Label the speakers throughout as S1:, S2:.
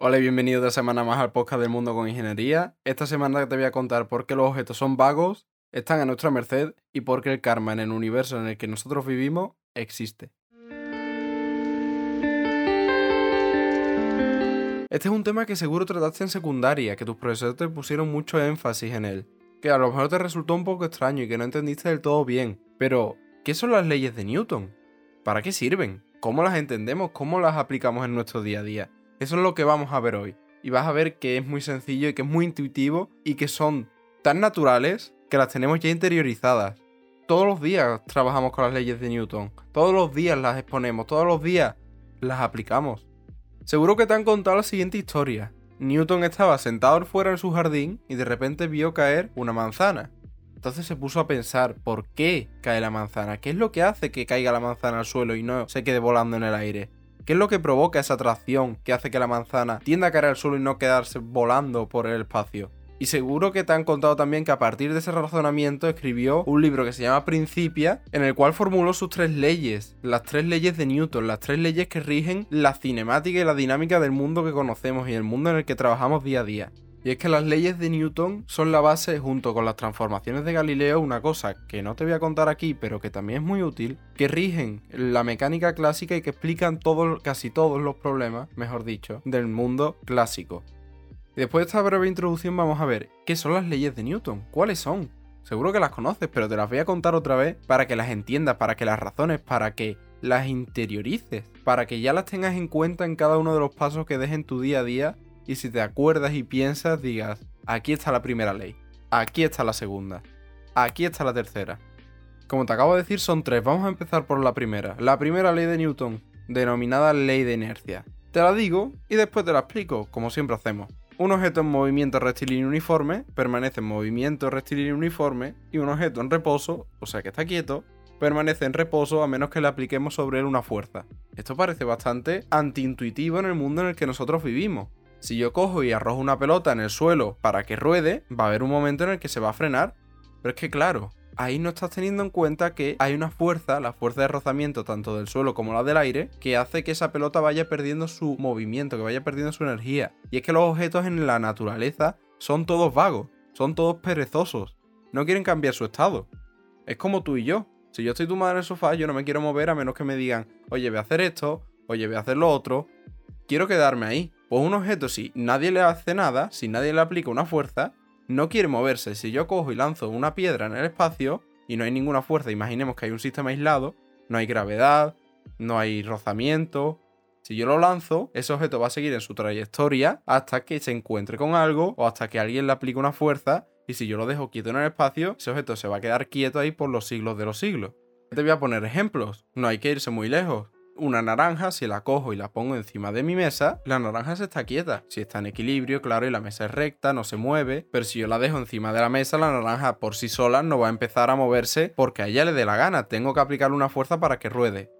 S1: Hola y bienvenido de semana más al podcast del mundo con ingeniería. Esta semana te voy a contar por qué los objetos son vagos, están a nuestra merced y por qué el karma en el universo en el que nosotros vivimos existe. Este es un tema que seguro trataste en secundaria, que tus profesores te pusieron mucho énfasis en él, que a lo mejor te resultó un poco extraño y que no entendiste del todo bien. Pero, ¿qué son las leyes de Newton? ¿Para qué sirven? ¿Cómo las entendemos? ¿Cómo las aplicamos en nuestro día a día? Eso es lo que vamos a ver hoy. Y vas a ver que es muy sencillo y que es muy intuitivo y que son tan naturales que las tenemos ya interiorizadas. Todos los días trabajamos con las leyes de Newton. Todos los días las exponemos. Todos los días las aplicamos. Seguro que te han contado la siguiente historia. Newton estaba sentado fuera en su jardín y de repente vio caer una manzana. Entonces se puso a pensar por qué cae la manzana, qué es lo que hace que caiga la manzana al suelo y no se quede volando en el aire. ¿Qué es lo que provoca esa atracción que hace que la manzana tienda a caer al suelo y no quedarse volando por el espacio? Y seguro que te han contado también que a partir de ese razonamiento escribió un libro que se llama Principia, en el cual formuló sus tres leyes, las tres leyes de Newton, las tres leyes que rigen la cinemática y la dinámica del mundo que conocemos y el mundo en el que trabajamos día a día. Y es que las leyes de Newton son la base junto con las transformaciones de Galileo, una cosa que no te voy a contar aquí, pero que también es muy útil, que rigen la mecánica clásica y que explican casi todos los problemas, mejor dicho, del mundo clásico. Después de esta breve introducción vamos a ver qué son las leyes de Newton, cuáles son. Seguro que las conoces, pero te las voy a contar otra vez para que las entiendas, para que las razones, para que las interiorices, para que ya las tengas en cuenta en cada uno de los pasos que des en tu día a día y si te acuerdas y piensas, digas, aquí está la primera ley, aquí está la segunda, aquí está la tercera. Como te acabo de decir, son tres. Vamos a empezar por la primera. La primera ley de Newton, denominada ley de inercia. Te la digo y después te la explico, como siempre hacemos. Un objeto en movimiento rectilíneo uniforme permanece en movimiento rectilíneo uniforme y un objeto en reposo, o sea que está quieto, permanece en reposo a menos que le apliquemos sobre él una fuerza. Esto parece bastante antiintuitivo en el mundo en el que nosotros vivimos. Si yo cojo y arrojo una pelota en el suelo para que ruede, va a haber un momento en el que se va a frenar. Pero es que claro, ahí no estás teniendo en cuenta que hay una fuerza, la fuerza de rozamiento tanto del suelo como la del aire, que hace que esa pelota vaya perdiendo su movimiento, que vaya perdiendo su energía. Y es que los objetos en la naturaleza son todos vagos, son todos perezosos, no quieren cambiar su estado. Es como tú y yo. Si yo estoy tumbado en el sofá, yo no me quiero mover a menos que me digan, oye, voy a hacer esto, oye, voy a hacer lo otro. Quiero quedarme ahí. Pues un objeto, si nadie le hace nada, si nadie le aplica una fuerza, no quiere moverse. Si yo cojo y lanzo una piedra en el espacio y no hay ninguna fuerza, imaginemos que hay un sistema aislado, no hay gravedad, no hay rozamiento. Si yo lo lanzo, ese objeto va a seguir en su trayectoria hasta que se encuentre con algo o hasta que alguien le aplique una fuerza. Y si yo lo dejo quieto en el espacio, ese objeto se va a quedar quieto ahí por los siglos de los siglos. Te voy a poner ejemplos. No hay que irse muy lejos una naranja, si la cojo y la pongo encima de mi mesa, la naranja se está quieta. Si está en equilibrio, claro, y la mesa es recta, no se mueve. Pero si yo la dejo encima de la mesa, la naranja por sí sola no va a empezar a moverse porque a ella le dé la gana. Tengo que aplicarle una fuerza para que ruede.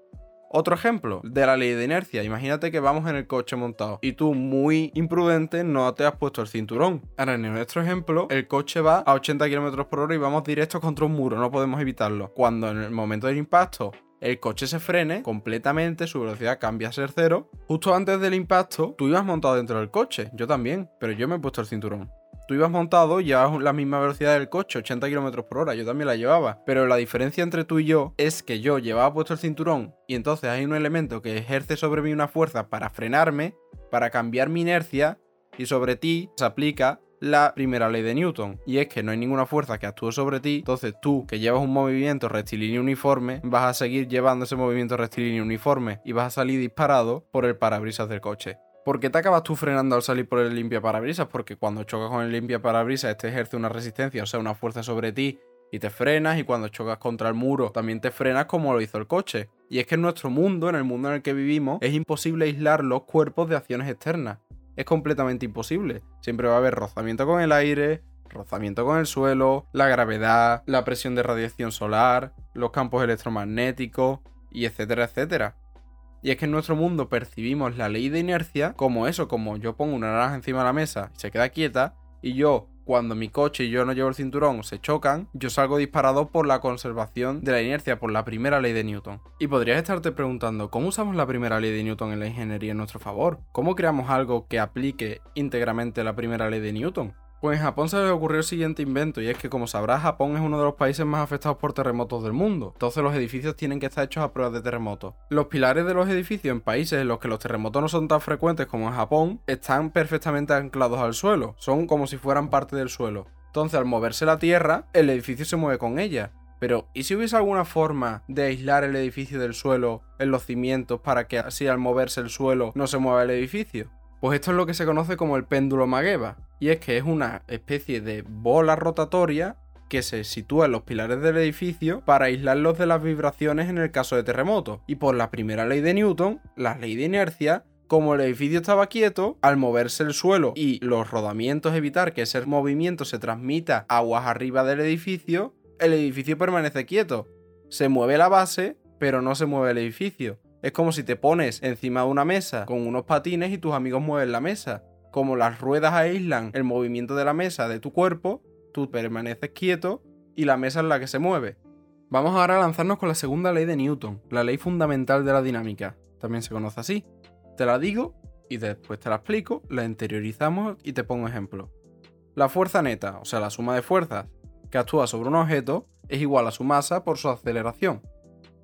S1: Otro ejemplo de la ley de inercia. Imagínate que vamos en el coche montado y tú, muy imprudente, no te has puesto el cinturón. Ahora, en nuestro ejemplo, el coche va a 80 km por hora y vamos directo contra un muro, no podemos evitarlo. Cuando en el momento del impacto el coche se frene completamente, su velocidad cambia a ser cero. Justo antes del impacto, tú ibas montado dentro del coche, yo también, pero yo me he puesto el cinturón. Tú ibas montado, llevabas la misma velocidad del coche, 80 km por hora, yo también la llevaba. Pero la diferencia entre tú y yo es que yo llevaba puesto el cinturón y entonces hay un elemento que ejerce sobre mí una fuerza para frenarme, para cambiar mi inercia, y sobre ti se aplica la primera ley de Newton, y es que no hay ninguna fuerza que actúe sobre ti, entonces tú que llevas un movimiento rectilíneo uniforme, vas a seguir llevando ese movimiento rectilíneo uniforme y vas a salir disparado por el parabrisas del coche. ¿Por qué te acabas tú frenando al salir por el limpia parabrisas? Porque cuando chocas con el limpia parabrisas, este ejerce una resistencia, o sea, una fuerza sobre ti y te frenas y cuando chocas contra el muro también te frenas como lo hizo el coche. Y es que en nuestro mundo, en el mundo en el que vivimos, es imposible aislar los cuerpos de acciones externas es completamente imposible. Siempre va a haber rozamiento con el aire, rozamiento con el suelo, la gravedad, la presión de radiación solar, los campos electromagnéticos, y etcétera, etcétera. Y es que en nuestro mundo percibimos la ley de inercia como eso, como yo pongo una naranja encima de la mesa y se queda quieta, y yo cuando mi coche y yo no llevo el cinturón se chocan, yo salgo disparado por la conservación de la inercia, por la primera ley de Newton. Y podrías estarte preguntando, ¿cómo usamos la primera ley de Newton en la ingeniería en nuestro favor? ¿Cómo creamos algo que aplique íntegramente la primera ley de Newton? Pues en Japón se les ocurrió el siguiente invento, y es que como sabrás, Japón es uno de los países más afectados por terremotos del mundo. Entonces los edificios tienen que estar hechos a pruebas de terremotos. Los pilares de los edificios en países en los que los terremotos no son tan frecuentes como en Japón, están perfectamente anclados al suelo. Son como si fueran parte del suelo. Entonces al moverse la tierra, el edificio se mueve con ella. Pero, ¿y si hubiese alguna forma de aislar el edificio del suelo en los cimientos para que así al moverse el suelo no se mueva el edificio? Pues esto es lo que se conoce como el péndulo Mageva, y es que es una especie de bola rotatoria que se sitúa en los pilares del edificio para aislarlos de las vibraciones en el caso de terremoto. Y por la primera ley de Newton, la ley de inercia, como el edificio estaba quieto, al moverse el suelo y los rodamientos evitar que ese movimiento se transmita aguas arriba del edificio, el edificio permanece quieto. Se mueve la base, pero no se mueve el edificio. Es como si te pones encima de una mesa con unos patines y tus amigos mueven la mesa. Como las ruedas aíslan el movimiento de la mesa de tu cuerpo, tú permaneces quieto y la mesa es la que se mueve. Vamos ahora a lanzarnos con la segunda ley de Newton, la ley fundamental de la dinámica. También se conoce así. Te la digo y después te la explico, la interiorizamos y te pongo ejemplo. La fuerza neta, o sea, la suma de fuerzas que actúa sobre un objeto, es igual a su masa por su aceleración.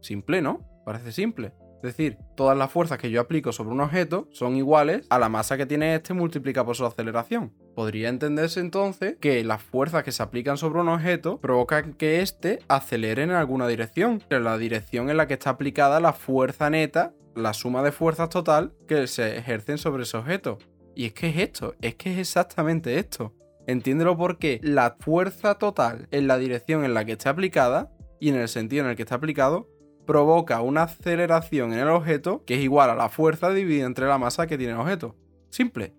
S1: Simple, ¿no? Parece simple. Es decir, todas las fuerzas que yo aplico sobre un objeto son iguales a la masa que tiene este multiplicada por su aceleración. Podría entenderse entonces que las fuerzas que se aplican sobre un objeto provocan que éste acelere en alguna dirección, en la dirección en la que está aplicada la fuerza neta, la suma de fuerzas total que se ejercen sobre ese objeto. Y es que es esto, es que es exactamente esto. Entiéndelo porque la fuerza total en la dirección en la que está aplicada y en el sentido en el que está aplicado provoca una aceleración en el objeto que es igual a la fuerza dividida entre la masa que tiene el objeto. Simple.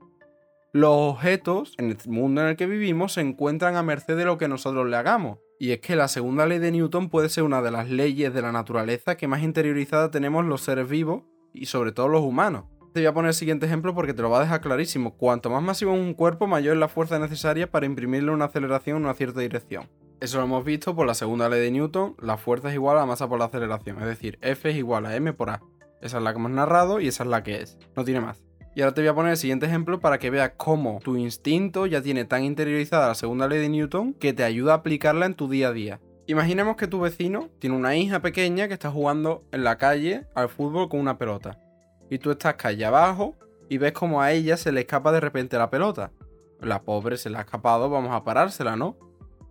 S1: Los objetos en el mundo en el que vivimos se encuentran a merced de lo que nosotros le hagamos. Y es que la segunda ley de Newton puede ser una de las leyes de la naturaleza que más interiorizada tenemos los seres vivos y sobre todo los humanos. Te voy a poner el siguiente ejemplo porque te lo va a dejar clarísimo. Cuanto más masivo es un cuerpo, mayor es la fuerza necesaria para imprimirle una aceleración en una cierta dirección. Eso lo hemos visto por la segunda ley de Newton, la fuerza es igual a la masa por la aceleración, es decir, F es igual a m por a. Esa es la que hemos narrado y esa es la que es, no tiene más. Y ahora te voy a poner el siguiente ejemplo para que veas cómo tu instinto ya tiene tan interiorizada la segunda ley de Newton que te ayuda a aplicarla en tu día a día. Imaginemos que tu vecino tiene una hija pequeña que está jugando en la calle al fútbol con una pelota. Y tú estás calle abajo y ves como a ella se le escapa de repente la pelota. La pobre se le ha escapado, vamos a parársela, ¿no?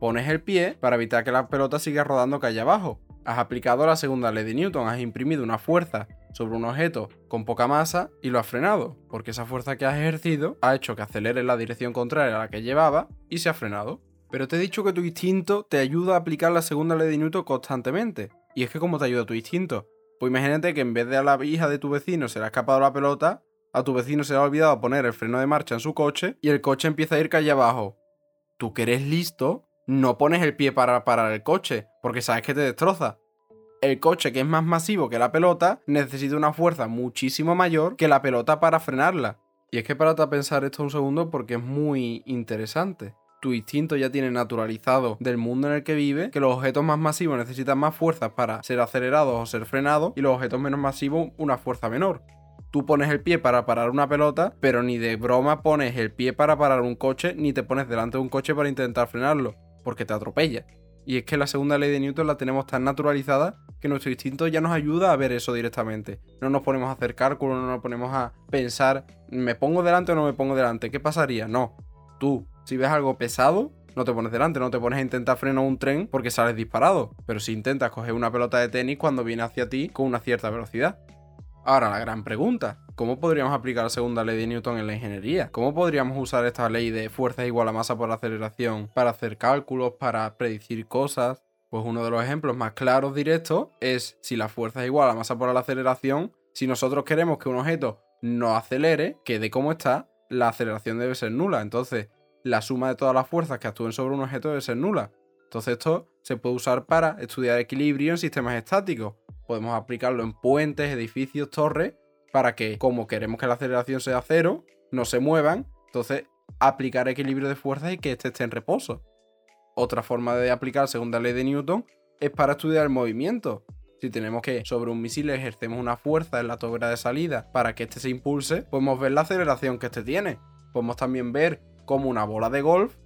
S1: Pones el pie para evitar que la pelota siga rodando calle abajo. Has aplicado la segunda ley de Newton, has imprimido una fuerza sobre un objeto con poca masa y lo has frenado, porque esa fuerza que has ejercido ha hecho que acelere en la dirección contraria a la que llevaba y se ha frenado. Pero te he dicho que tu instinto te ayuda a aplicar la segunda ley de Newton constantemente. Y es que ¿cómo te ayuda tu instinto? Pues imagínate que en vez de a la hija de tu vecino se le ha escapado la pelota, a tu vecino se le ha olvidado poner el freno de marcha en su coche y el coche empieza a ir calle abajo. Tú que eres listo, no pones el pie para parar el coche, porque sabes que te destroza. El coche, que es más masivo que la pelota, necesita una fuerza muchísimo mayor que la pelota para frenarla. Y es que párate a pensar esto un segundo porque es muy interesante. Tu instinto ya tiene naturalizado del mundo en el que vive que los objetos más masivos necesitan más fuerzas para ser acelerados o ser frenados y los objetos menos masivos una fuerza menor tú pones el pie para parar una pelota, pero ni de broma pones el pie para parar un coche, ni te pones delante de un coche para intentar frenarlo porque te atropella. Y es que la segunda ley de Newton la tenemos tan naturalizada que nuestro instinto ya nos ayuda a ver eso directamente. No nos ponemos a hacer cálculos, no nos ponemos a pensar, ¿me pongo delante o no me pongo delante? ¿Qué pasaría? No. Tú, si ves algo pesado, no te pones delante, no te pones a intentar frenar un tren porque sales disparado. Pero si intentas coger una pelota de tenis cuando viene hacia ti con una cierta velocidad. Ahora, la gran pregunta, ¿cómo podríamos aplicar la segunda ley de Newton en la ingeniería? ¿Cómo podríamos usar esta ley de fuerza igual a masa por aceleración para hacer cálculos, para predecir cosas? Pues uno de los ejemplos más claros directos es si la fuerza es igual a masa por la aceleración, si nosotros queremos que un objeto no acelere, quede como está, la aceleración debe ser nula. Entonces, la suma de todas las fuerzas que actúen sobre un objeto debe ser nula. Entonces, esto se puede usar para estudiar equilibrio en sistemas estáticos podemos aplicarlo en puentes, edificios, torres, para que como queremos que la aceleración sea cero, no se muevan, entonces aplicar equilibrio de fuerzas y que éste esté en reposo. Otra forma de aplicar segunda ley de Newton es para estudiar el movimiento. Si tenemos que sobre un misil ejercemos una fuerza en la tobera de salida para que éste se impulse, podemos ver la aceleración que éste tiene. Podemos también ver cómo una bola de golf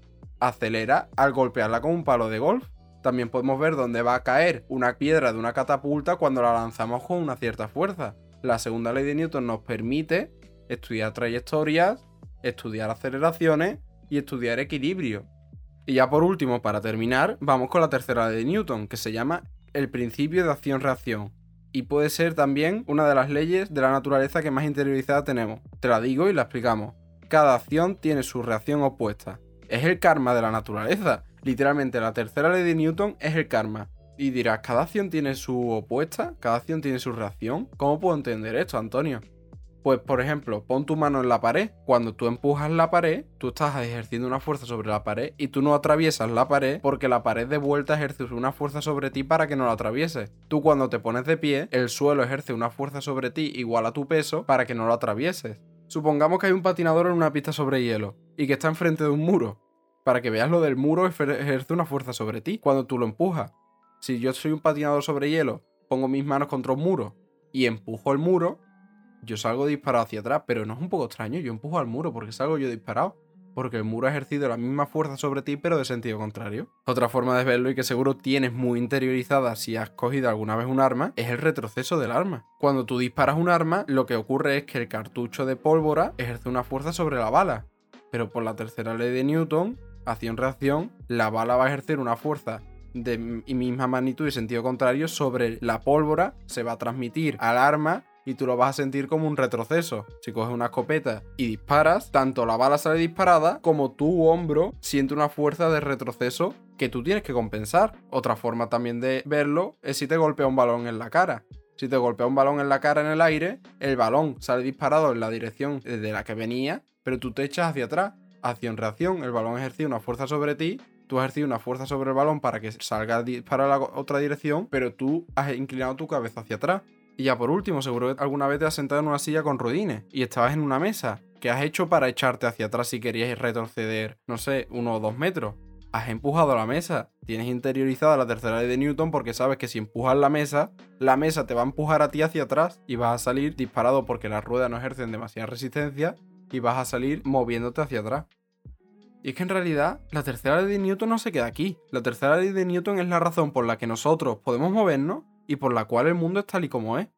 S1: acelera al golpearla con un palo de golf. También podemos ver dónde va a caer una piedra de una catapulta cuando la lanzamos con una cierta fuerza. La segunda ley de Newton nos permite estudiar trayectorias, estudiar aceleraciones y estudiar equilibrio. Y ya por último, para terminar, vamos con la tercera ley de Newton, que se llama el principio de acción-reacción. Y puede ser también una de las leyes de la naturaleza que más interiorizada tenemos. Te la digo y la explicamos. Cada acción tiene su reacción opuesta. Es el karma de la naturaleza. Literalmente la tercera ley de Newton es el karma. Y dirás, ¿cada acción tiene su opuesta? ¿Cada acción tiene su reacción? ¿Cómo puedo entender esto, Antonio? Pues por ejemplo, pon tu mano en la pared. Cuando tú empujas la pared, tú estás ejerciendo una fuerza sobre la pared y tú no atraviesas la pared porque la pared de vuelta ejerce una fuerza sobre ti para que no la atravieses. Tú cuando te pones de pie, el suelo ejerce una fuerza sobre ti igual a tu peso para que no lo atravieses. Supongamos que hay un patinador en una pista sobre hielo y que está enfrente de un muro. Para que veas lo del muro ejerce una fuerza sobre ti cuando tú lo empujas. Si yo soy un patinador sobre hielo, pongo mis manos contra un muro y empujo el muro, yo salgo disparado hacia atrás, pero no es un poco extraño, yo empujo al muro porque salgo yo disparado. Porque el muro ha ejercido la misma fuerza sobre ti, pero de sentido contrario. Otra forma de verlo y que seguro tienes muy interiorizada si has cogido alguna vez un arma, es el retroceso del arma. Cuando tú disparas un arma, lo que ocurre es que el cartucho de pólvora ejerce una fuerza sobre la bala. Pero por la tercera ley de Newton, acción-reacción, la bala va a ejercer una fuerza de misma magnitud y sentido contrario sobre la pólvora, se va a transmitir al arma y tú lo vas a sentir como un retroceso. Si coges una escopeta y disparas, tanto la bala sale disparada como tu hombro siente una fuerza de retroceso que tú tienes que compensar. Otra forma también de verlo es si te golpea un balón en la cara. Si te golpea un balón en la cara en el aire, el balón sale disparado en la dirección de la que venía, pero tú te echas hacia atrás. Acción-reacción, el balón ejerce una fuerza sobre ti tú has ejercido una fuerza sobre el balón para que salga para la otra dirección, pero tú has inclinado tu cabeza hacia atrás. Y ya por último, seguro que alguna vez te has sentado en una silla con rodines y estabas en una mesa. ¿Qué has hecho para echarte hacia atrás si querías retroceder, no sé, uno o dos metros? Has empujado la mesa. Tienes interiorizada la tercera ley de Newton porque sabes que si empujas la mesa, la mesa te va a empujar a ti hacia atrás y vas a salir disparado porque las ruedas no ejercen demasiada resistencia y vas a salir moviéndote hacia atrás. Y es que en realidad la tercera ley de Newton no se queda aquí. La tercera ley de Newton es la razón por la que nosotros podemos movernos y por la cual el mundo es tal y como es.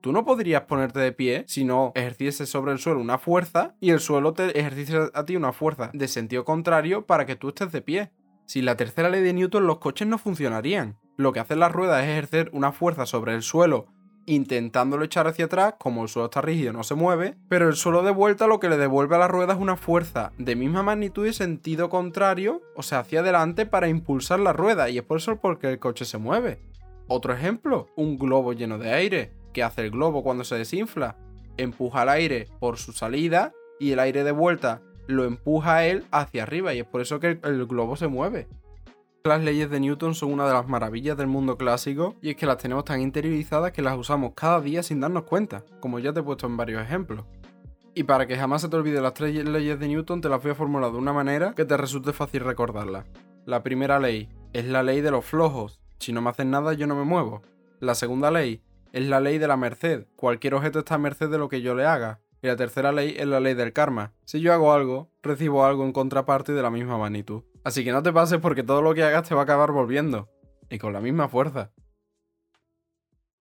S1: Tú no podrías ponerte de pie si no ejercieses sobre el suelo una fuerza y el suelo te ejerciese a ti una fuerza de sentido contrario para que tú estés de pie. Sin la tercera ley de Newton los coches no funcionarían. Lo que hacen las ruedas es ejercer una fuerza sobre el suelo intentándolo echar hacia atrás, como el suelo está rígido no se mueve, pero el suelo de vuelta lo que le devuelve a la rueda es una fuerza de misma magnitud y sentido contrario, o sea, hacia adelante para impulsar la rueda, y es por eso porque el coche se mueve. Otro ejemplo, un globo lleno de aire. ¿Qué hace el globo cuando se desinfla? Empuja el aire por su salida y el aire de vuelta lo empuja él hacia arriba y es por eso que el, globo se mueve. Las leyes de Newton son una de las maravillas del mundo clásico y es que las tenemos tan interiorizadas que las usamos cada día sin darnos cuenta, como ya te he puesto en varios ejemplos. Y para que jamás se te olvide las tres leyes de Newton, te las voy a formular de una manera que te resulte fácil recordarlas. La primera ley es la ley de los flojos, si no me hacen nada, yo no me muevo. La segunda ley es la ley de la merced. Cualquier objeto está a merced de lo que yo le haga. Y la tercera ley es la ley del karma. Si yo hago algo, recibo algo en contraparte de la misma magnitud. Así que no te pases porque todo lo que hagas te va a acabar volviendo. Y con la misma fuerza.